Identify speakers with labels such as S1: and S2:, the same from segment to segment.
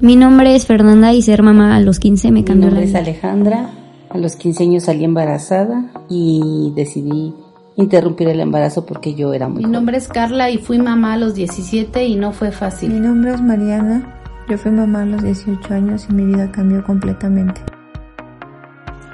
S1: Mi nombre es Fernanda y ser mamá a los 15 me cambió
S2: Mi nombre
S1: la
S2: es. Alejandra. A los 15 años salí embarazada y decidí interrumpir el embarazo porque yo era muy
S3: Mi
S2: joven.
S3: nombre es Carla y fui mamá a los 17 y no fue
S4: Mi
S3: fácil.
S4: nombre es Mariana. Yo fui mamá a los 18 años y mi vida cambió completamente.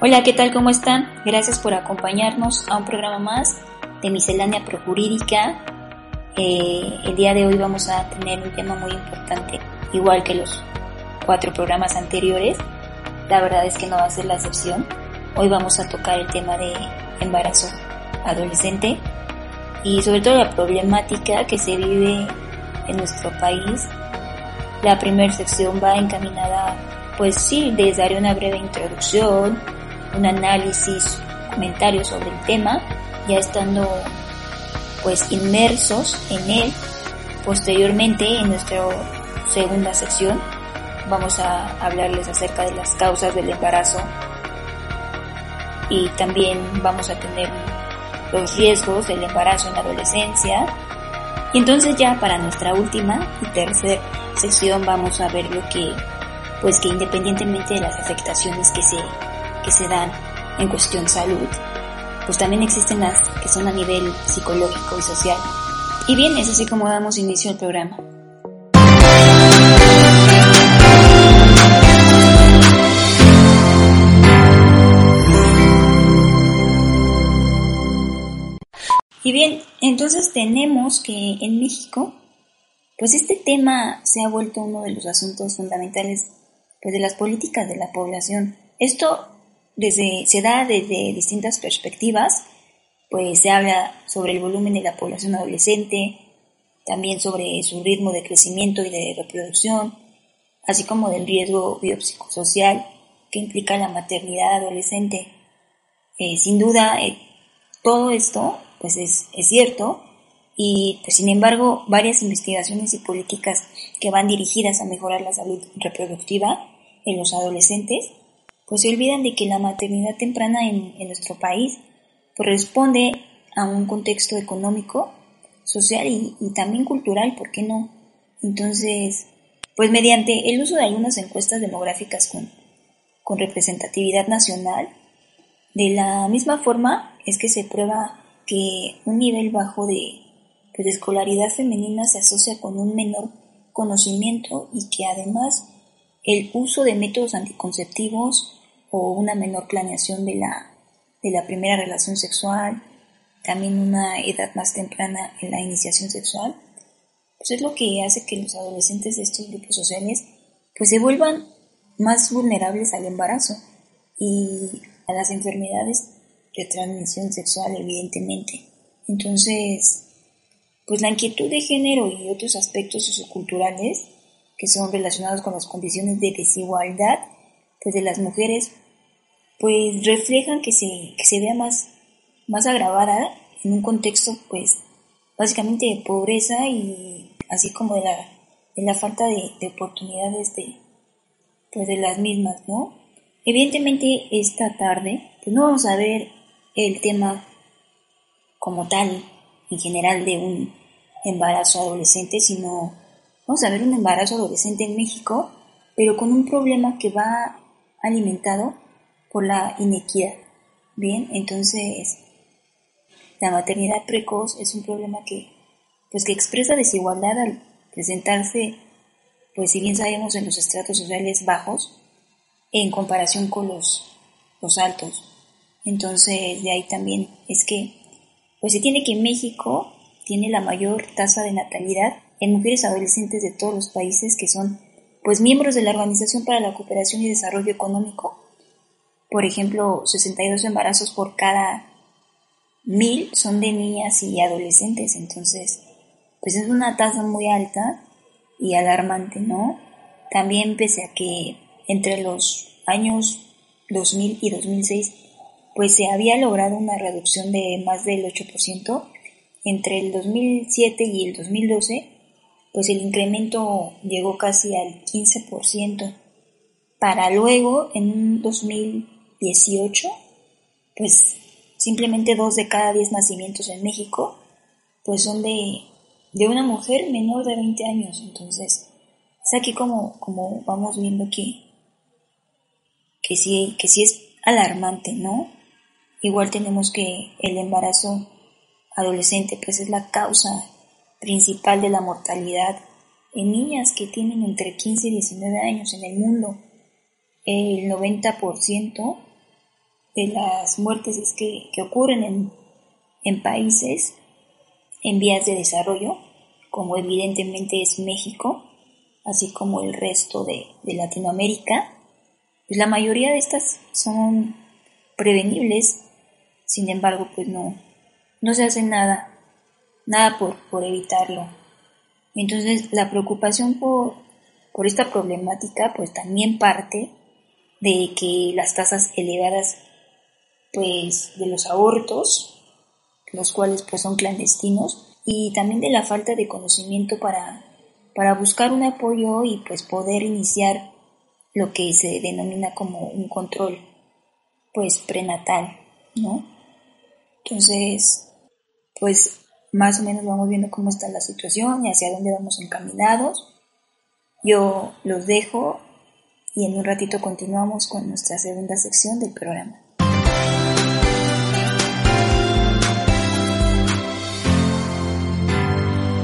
S5: Hola, ¿qué tal? ¿Cómo están? Gracias por acompañarnos a un programa más de Miscelánea Projurídica. Eh, el día de hoy vamos a tener un tema muy importante, igual que los cuatro programas anteriores. La verdad es que no va a ser la excepción. Hoy vamos a tocar el tema de embarazo adolescente y sobre todo la problemática que se vive en nuestro país. La primera sección va encaminada, pues sí, les daré una breve introducción, un análisis, comentarios sobre el tema, ya estando pues inmersos en él. Posteriormente, en nuestra segunda sección, vamos a hablarles acerca de las causas del embarazo y también vamos a tener los riesgos del embarazo en la adolescencia. Y entonces ya para nuestra última y tercera sección vamos a ver lo que, pues que independientemente de las afectaciones que se, que se dan en cuestión salud, pues también existen las que son a nivel psicológico y social. Y bien, es así como damos inicio al programa. Y bien, entonces tenemos que en México, pues este tema se ha vuelto uno de los asuntos fundamentales pues de las políticas de la población. Esto desde, se da desde distintas perspectivas, pues se habla sobre el volumen de la población adolescente, también sobre su ritmo de crecimiento y de reproducción, así como del riesgo biopsicosocial que implica la maternidad adolescente. Eh, sin duda, eh, todo esto pues es, cierto y pues sin embargo varias investigaciones y políticas que van dirigidas a mejorar la salud reproductiva en los adolescentes pues se olvidan de que la maternidad temprana en, nuestro país pues, responde a un contexto económico, social y, y también cultural, ¿por qué no? Entonces, pues mediante el uso de algunas encuestas demográficas con, con representatividad nacional, de la misma forma es que se prueba que un nivel bajo de, pues, escolaridad femenina se asocia con un menor conocimiento y que además el uso de métodos anticonceptivos o una menor planeación de la, de la primera relación sexual, también una edad más temprana en la iniciación sexual, pues es lo que hace que los adolescentes de estos grupos sociales pues se vuelvan más vulnerables al embarazo y a las enfermedades de transmisión sexual, evidentemente. Entonces, pues la inquietud de género y otros aspectos socioculturales que son relacionados con las condiciones de desigualdad pues de las mujeres, pues reflejan que se, que se vea más, más agravada en un contexto pues básicamente de pobreza y así como de la, de la falta de, de oportunidades de, pues de las mismas, ¿no? Evidentemente esta tarde pues no vamos a ver el tema como tal en general de un embarazo adolescente, sino vamos a ver un embarazo adolescente en México, pero con un problema que va alimentado por la inequidad. Bien, entonces la maternidad precoz es un problema que pues que expresa desigualdad al presentarse pues si bien sabemos en los estratos sociales bajos en comparación con los, los altos. Entonces de ahí también es que pues se tiene que México tiene la mayor tasa de natalidad en mujeres adolescentes de todos los países que son pues miembros de la Organización para la Cooperación y Desarrollo Económico. Por ejemplo, 62 embarazos por cada mil son de niñas y adolescentes, entonces pues es una tasa muy alta y alarmante, ¿no? También pese a que entre los años 2000 y 2006 pues se había logrado una reducción de más del 8%, entre el 2007 y el 2012 pues el incremento llegó casi al 15%, para luego en 2018 pues simplemente dos de cada diez nacimientos en México pues son de, de una mujer menor de 20 años. Entonces, es aquí como, como vamos viendo que, que, sí, que sí es alarmante, ¿no? Igual tenemos que el embarazo adolescente pues es la causa principal de la mortalidad en niñas que tienen entre 15 y 19 años en el mundo. El 90% de las muertes es que, que ocurren en, en países en vías de desarrollo, como evidentemente es México, así como el resto de, Latinoamérica, pues la mayoría de estas son prevenibles, sin embargo, pues no, no se hace nada, nada por, por evitarlo. Entonces, la preocupación por, por esta problemática, pues también parte de que las tasas elevadas, pues, de los abortos, los cuales pues son clandestinos, y también de la falta de conocimiento para, para buscar un apoyo y pues poder iniciar lo que se denomina como un control pues prenatal, ¿no? Entonces, pues más o menos vamos viendo cómo está la situación y hacia dónde vamos encaminados. Yo los dejo y en un ratito continuamos con nuestra segunda sección del programa.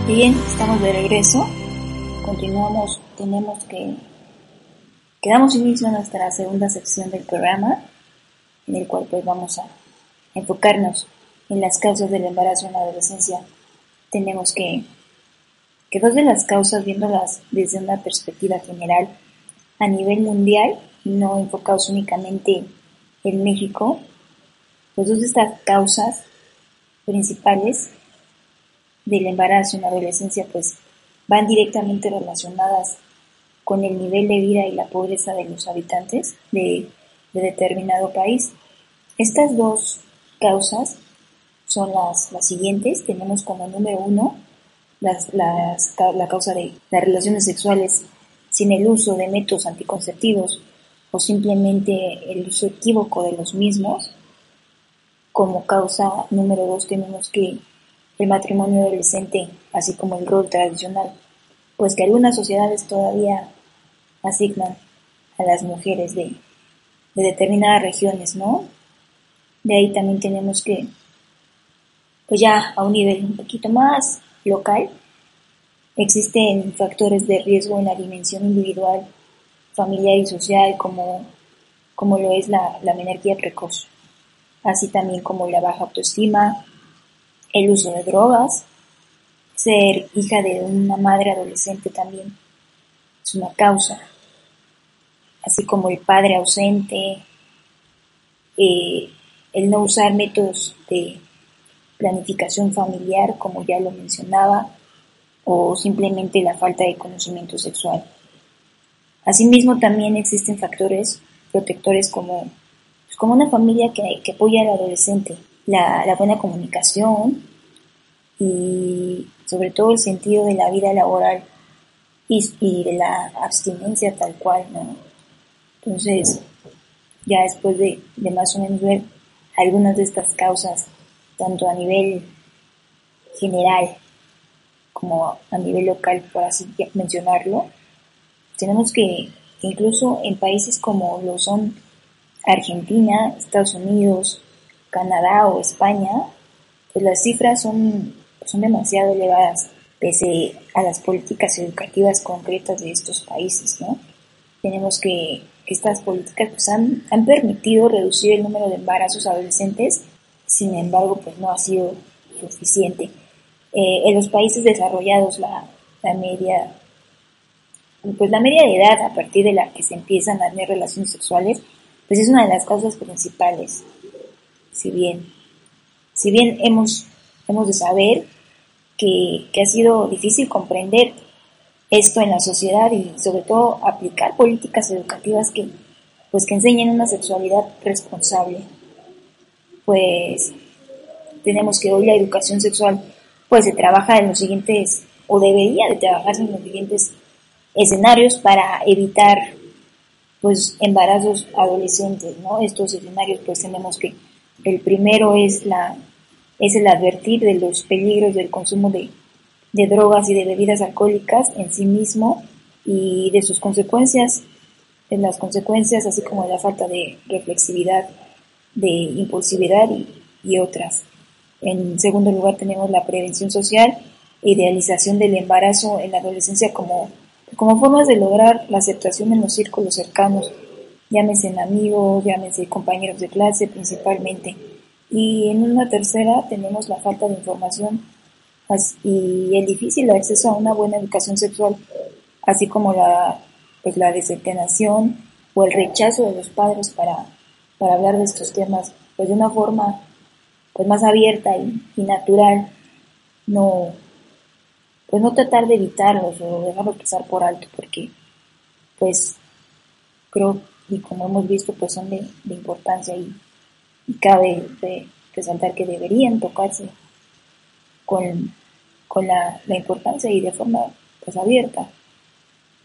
S5: Bien, estamos de regreso. Continuamos, tenemos que, quedamos inicio a nuestra segunda sección del programa, en el cual pues vamos a enfocarnos en las causas del embarazo en la adolescencia. Tenemos que, que dos de las causas, viéndolas desde una perspectiva general, a nivel mundial, no enfocados únicamente en México, pues dos de estas causas principales del embarazo en la adolescencia pues van directamente relacionadas con el nivel de vida y la pobreza de los habitantes de, determinado país. Estas dos causas son las, las siguientes. Tenemos como número uno las, la causa de las relaciones sexuales sin el uso de métodos anticonceptivos o simplemente el uso equívoco de los mismos. Como causa número dos tenemos que el matrimonio adolescente, así como el rol tradicional, pues que algunas sociedades todavía asignan a las mujeres de, determinadas regiones, ¿no? De ahí también tenemos que, pues ya a un nivel un poquito más local, existen factores de riesgo en la dimensión individual, familiar y social como, como lo es la, la menarquía precoz, así también como la baja autoestima, el uso de drogas, ser hija de una madre adolescente también es una causa, así como el padre ausente, eh, el no usar métodos de planificación familiar, como ya lo mencionaba, o simplemente la falta de conocimiento sexual. Asimismo, también existen factores protectores como, pues, como una familia que, que apoya al adolescente, la, buena comunicación y sobre todo el sentido de la vida laboral y, de la abstinencia tal cual, ¿no? Entonces, ya después de, de, más o menos algunas de estas causas, tanto a nivel general como a nivel local, por así mencionarlo, tenemos que incluso en países como lo son Argentina, Estados Unidos, Canadá o España, pues las cifras son, son demasiado elevadas pese a las políticas educativas concretas de estos países, ¿no? Tenemos que, estas políticas pues, han, han permitido reducir el número de embarazos adolescentes, sin embargo, pues no ha sido suficiente. Eh, en los países desarrollados la, la media pues la media de edad a partir de la que se empiezan a tener relaciones sexuales, pues es una de las causas principales si bien, si bien hemos, hemos de saber que, ha sido difícil comprender esto en la sociedad y sobre todo aplicar políticas educativas que pues que enseñen una sexualidad responsable. Pues tenemos que hoy la educación sexual pues se trabaja en los siguientes o debería de trabajarse en los siguientes escenarios para evitar pues embarazos adolescentes, ¿no? Estos escenarios pues tenemos que el primero es la es el advertir de los peligros del consumo de, de drogas y de bebidas alcohólicas en sí mismo y de sus consecuencias, de las consecuencias así como de la falta de reflexividad, de impulsividad y, otras. En segundo lugar tenemos la prevención social e idealización del embarazo en la adolescencia como como formas de lograr la aceptación en los círculos cercanos, llámese en amigos, llámese compañeros de clase principalmente. Y en una tercera tenemos la falta de información y el difícil acceso a una buena educación sexual, así como la, pues la desentenación o el rechazo de los padres para, para hablar de estos temas pues de una forma pues más abierta y, y natural, no, pues no tratar de evitarlos o dejarlos pasar por alto porque pues creo y como hemos visto pues son de, importancia y, cabe resaltar que deberían tocarse con, con la, importancia y de forma pues abierta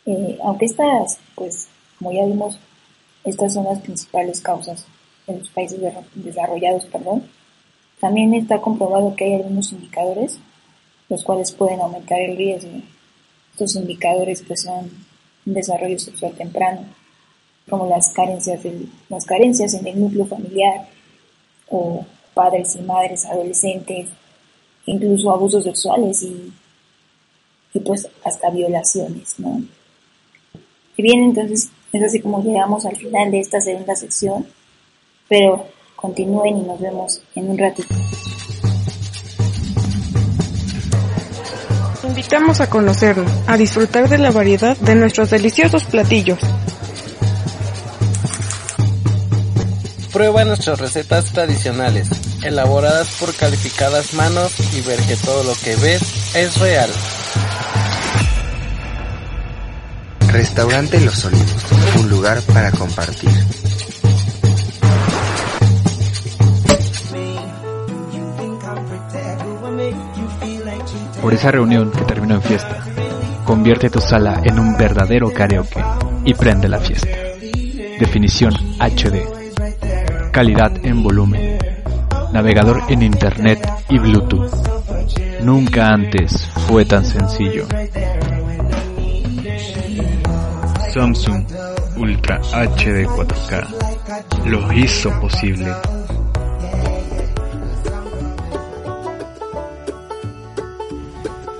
S5: eh, aunque estas pues como ya vimos estas son las principales causas en los países desarrollados perdón también está comprobado que hay algunos indicadores los cuales pueden aumentar el riesgo. Estos indicadores pues son un desarrollo sexual temprano, como las carencias, las carencias en el núcleo familiar o padres y madres adolescentes, incluso abusos sexuales y, y pues hasta violaciones, ¿no? Y bien, entonces es así como llegamos al final de esta segunda sección, pero continúen y nos vemos en un ratito.
S6: invitamos a conocernos, a disfrutar de la variedad de nuestros deliciosos platillos.
S7: Prueba nuestras recetas tradicionales, elaboradas por calificadas manos y ver que todo lo que ves es real.
S8: Restaurante Los Olivos, un lugar para compartir.
S9: por esa reunión que terminó en fiesta. Convierte tu sala en un verdadero karaoke y prende la fiesta. Definición HD. Calidad en volumen. Navegador en Internet y Bluetooth. Nunca antes fue tan sencillo. Samsung Ultra HD 4K lo hizo posible.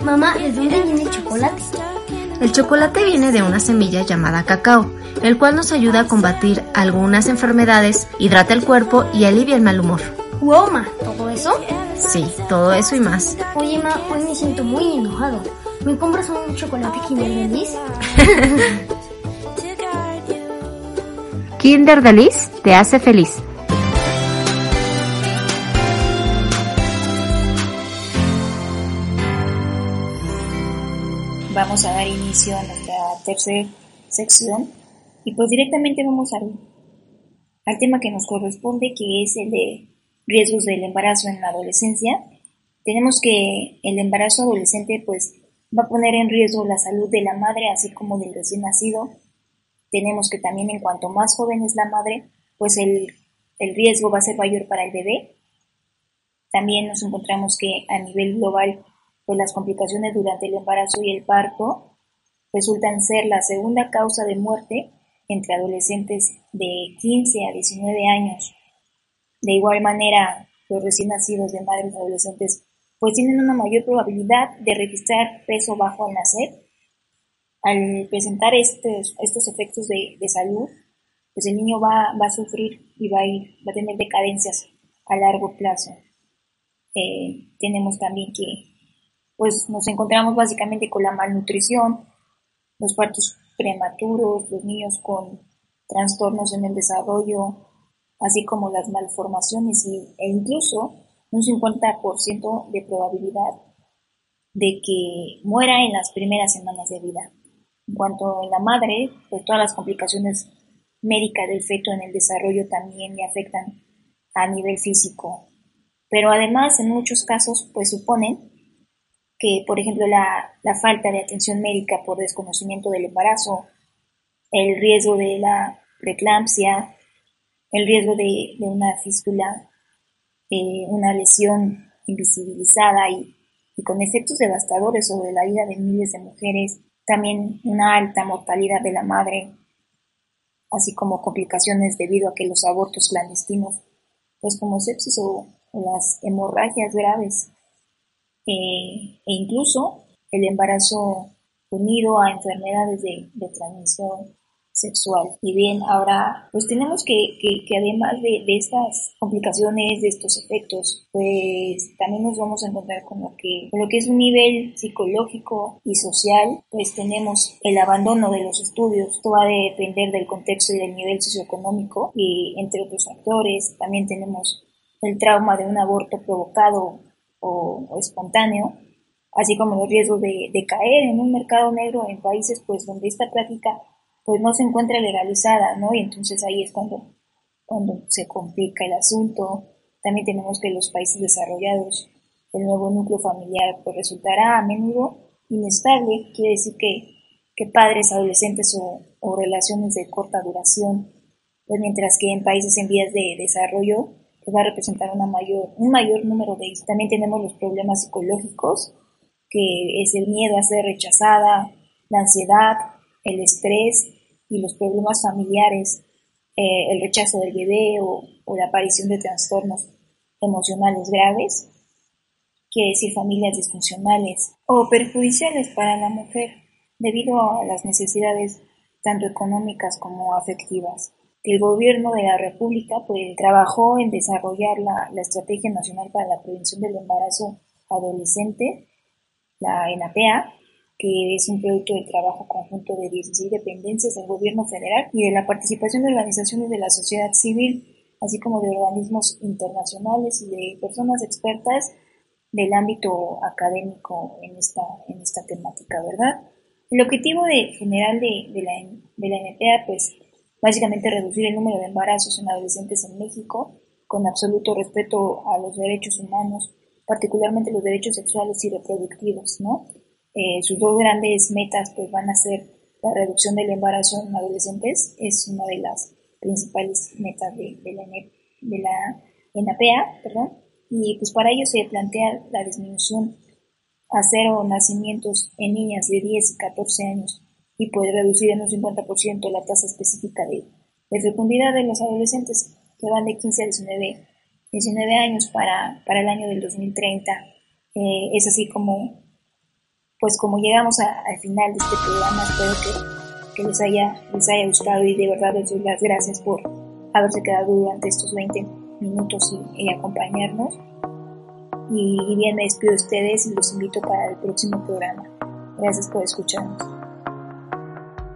S10: Mamá, ¿de dónde viene el chocolate?
S11: El chocolate viene de una semilla llamada cacao, el cual nos ayuda a combatir algunas enfermedades, hidrata el cuerpo y alivia el mal humor.
S10: ¡Wow, ma! ¿Todo eso?
S11: Sí, todo eso y más.
S10: Oye, ma, hoy me siento muy enojado. ¿Me compras un chocolate Kinder Feliz?
S11: Kinder Delice te hace feliz.
S5: vamos a dar inicio a nuestra tercera sección y pues directamente vamos al, al tema que nos corresponde que es el de riesgos del embarazo en la adolescencia. Tenemos que el embarazo adolescente pues va a poner en riesgo la salud de la madre así como del recién nacido. Tenemos que también en cuanto más joven es la madre pues el, el riesgo va a ser mayor para el bebé. También nos encontramos que a nivel global pues las complicaciones durante el embarazo y el parto resultan ser la segunda causa de muerte entre adolescentes de 15 a 19 años. De igual manera, los recién nacidos de madres adolescentes pues tienen una mayor probabilidad de registrar peso bajo al nacer. Al presentar estos, estos efectos de, salud, pues el niño va, va, a sufrir y va a, ir, va a tener decadencias a largo plazo. Eh, tenemos también que pues nos encontramos básicamente con la malnutrición, los partos prematuros, los niños con trastornos en el desarrollo, así como las malformaciones y, e incluso un 50% de probabilidad de que muera en las primeras semanas de vida. En cuanto a la madre, pues todas las complicaciones médicas del feto en el desarrollo también le afectan a nivel físico. Pero además, en muchos casos, pues suponen que, por ejemplo, la, la falta de atención médica por desconocimiento del embarazo, el riesgo de la preeclampsia, el riesgo de, una fístula, eh, una lesión invisibilizada y, con efectos devastadores sobre la vida de miles de mujeres, también una alta mortalidad de la madre, así como complicaciones debido a que los abortos clandestinos, pues como sepsis o, las hemorragias graves, eh, e incluso el embarazo unido a enfermedades de, de transmisión sexual. Y bien, ahora pues tenemos que, que, además de, de, estas complicaciones, de estos efectos, pues también nos vamos a encontrar con lo que, con lo que es un nivel psicológico y social, pues tenemos el abandono de los estudios, esto va a depender del contexto y del nivel socioeconómico y entre otros factores, también tenemos el trauma de un aborto provocado o, o espontáneo, así como los riesgos de, de caer en un mercado negro en países pues donde esta práctica pues no se encuentra legalizada, ¿no? Y entonces ahí es cuando, cuando se complica el asunto. También tenemos que los países desarrollados, el nuevo núcleo familiar pues resultará a menudo inestable, quiere decir que, que padres, adolescentes o, o relaciones de corta duración, pues mientras que en países en vías de desarrollo pues va a representar una mayor, un mayor número de ellos. También tenemos los problemas psicológicos, que es el miedo a ser rechazada, la ansiedad, el estrés, y los problemas familiares, eh, el rechazo del bebé o, la aparición de trastornos emocionales graves, quiere decir familias disfuncionales o perjudiciales para la mujer debido a las necesidades tanto económicas como afectivas. El gobierno de la República pues, trabajó en desarrollar la, la Estrategia Nacional para la Prevención del Embarazo Adolescente, la ENAPEA, que es un producto del trabajo conjunto de 16 dependencias del gobierno federal y de la participación de organizaciones de la sociedad civil, así como de organismos internacionales y de personas expertas del ámbito académico en esta, en esta temática, ¿verdad? El objetivo general de, la, de la pues, básicamente reducir el número de embarazos en adolescentes en México, con absoluto respeto a los derechos humanos, particularmente los derechos sexuales y reproductivos, ¿no? Eh, sus dos grandes metas pues van a ser la reducción del embarazo en adolescentes, es una de las principales metas de, de la, de la ENAPEA, perdón, y pues para ello se plantea la disminución a cero nacimientos en niñas de 10 y 14 años y poder reducir en un 50% la tasa específica de, de, fecundidad de los adolescentes que van de 15 a 19, 19 años para, para el año del 2030. Eh, es así como pues como llegamos al final de este programa, espero que, les, haya, les haya gustado y de verdad les doy las gracias por haberse quedado durante estos 20 minutos y, acompañarnos. Y, y bien, me despido de ustedes y los invito para el próximo programa. Gracias por escucharnos.